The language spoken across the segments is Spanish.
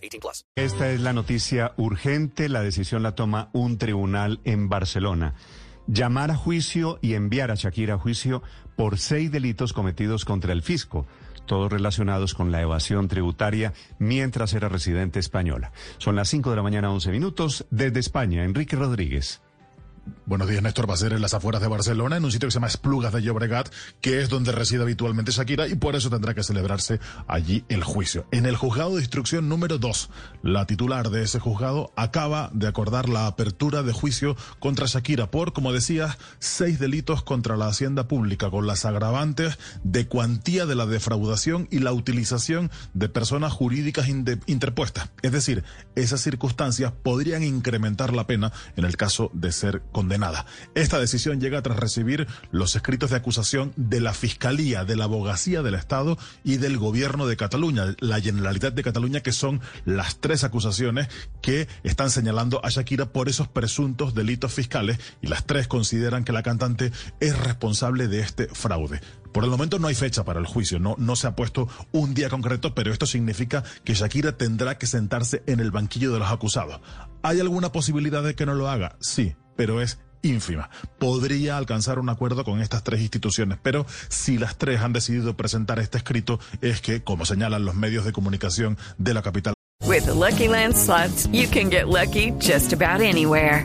18 plus. Esta es la noticia urgente. La decisión la toma un tribunal en Barcelona. Llamar a juicio y enviar a Shakira a juicio por seis delitos cometidos contra el fisco todos relacionados con la evasión tributaria mientras era residente española. Son las 5 de la mañana, 11 minutos. Desde España, Enrique Rodríguez. Buenos días, Néstor. Ser en las afueras de Barcelona, en un sitio que se llama Esplugas de Llobregat, que es donde reside habitualmente Shakira, y por eso tendrá que celebrarse allí el juicio. En el juzgado de instrucción número 2, la titular de ese juzgado acaba de acordar la apertura de juicio contra Shakira por, como decía, seis delitos contra la hacienda pública, con las agravantes de cuantía de la defraudación y la utilización de personas jurídicas interpuestas. Es decir, esas circunstancias podrían incrementar la pena en el caso de ser condenada. Esta decisión llega tras recibir los escritos de acusación de la Fiscalía, de la Abogacía del Estado y del Gobierno de Cataluña, la Generalitat de Cataluña, que son las tres acusaciones que están señalando a Shakira por esos presuntos delitos fiscales y las tres consideran que la cantante es responsable de este fraude. Por el momento no hay fecha para el juicio, no, no se ha puesto un día concreto, pero esto significa que Shakira tendrá que sentarse en el banquillo de los acusados. ¿Hay alguna posibilidad de que no lo haga? Sí, pero es ínfima. Podría alcanzar un acuerdo con estas tres instituciones, pero si las tres han decidido presentar este escrito es que, como señalan los medios de comunicación de la capital. With Lucky Land you can get lucky just about anywhere.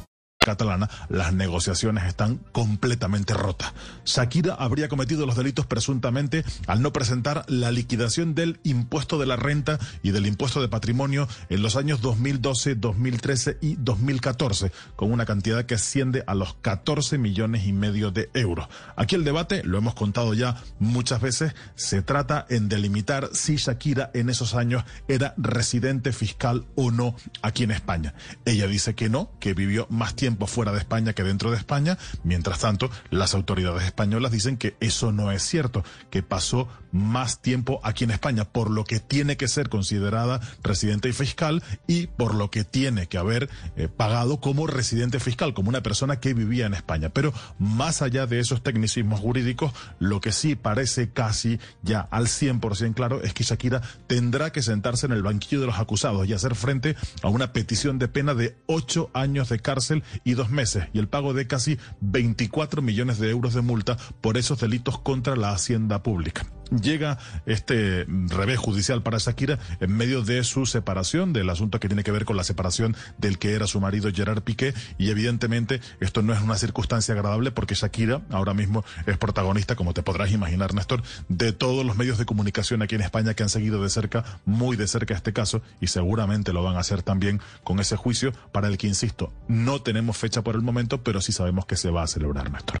Catalana, las negociaciones están completamente rotas. Shakira habría cometido los delitos presuntamente al no presentar la liquidación del impuesto de la renta y del impuesto de patrimonio en los años 2012, 2013 y 2014, con una cantidad que asciende a los 14 millones y medio de euros. Aquí el debate, lo hemos contado ya muchas veces, se trata en delimitar si Shakira en esos años era residente fiscal o no aquí en España. Ella dice que no, que vivió más tiempo fuera de España que dentro de España. Mientras tanto, las autoridades españolas dicen que eso no es cierto, que pasó más tiempo aquí en España, por lo que tiene que ser considerada residente y fiscal y por lo que tiene que haber eh, pagado como residente fiscal, como una persona que vivía en España. Pero más allá de esos tecnicismos jurídicos, lo que sí parece casi ya al 100% claro es que Shakira tendrá que sentarse en el banquillo de los acusados y hacer frente a una petición de pena de ocho años de cárcel y dos meses y el pago de casi 24 millones de euros de multa por esos delitos contra la hacienda pública llega este revés judicial para Shakira en medio de su separación, del asunto que tiene que ver con la separación del que era su marido Gerard Piqué, y evidentemente esto no es una circunstancia agradable porque Shakira ahora mismo es protagonista, como te podrás imaginar, Néstor, de todos los medios de comunicación aquí en España que han seguido de cerca, muy de cerca este caso, y seguramente lo van a hacer también con ese juicio para el que, insisto, no tenemos fecha por el momento, pero sí sabemos que se va a celebrar, Néstor.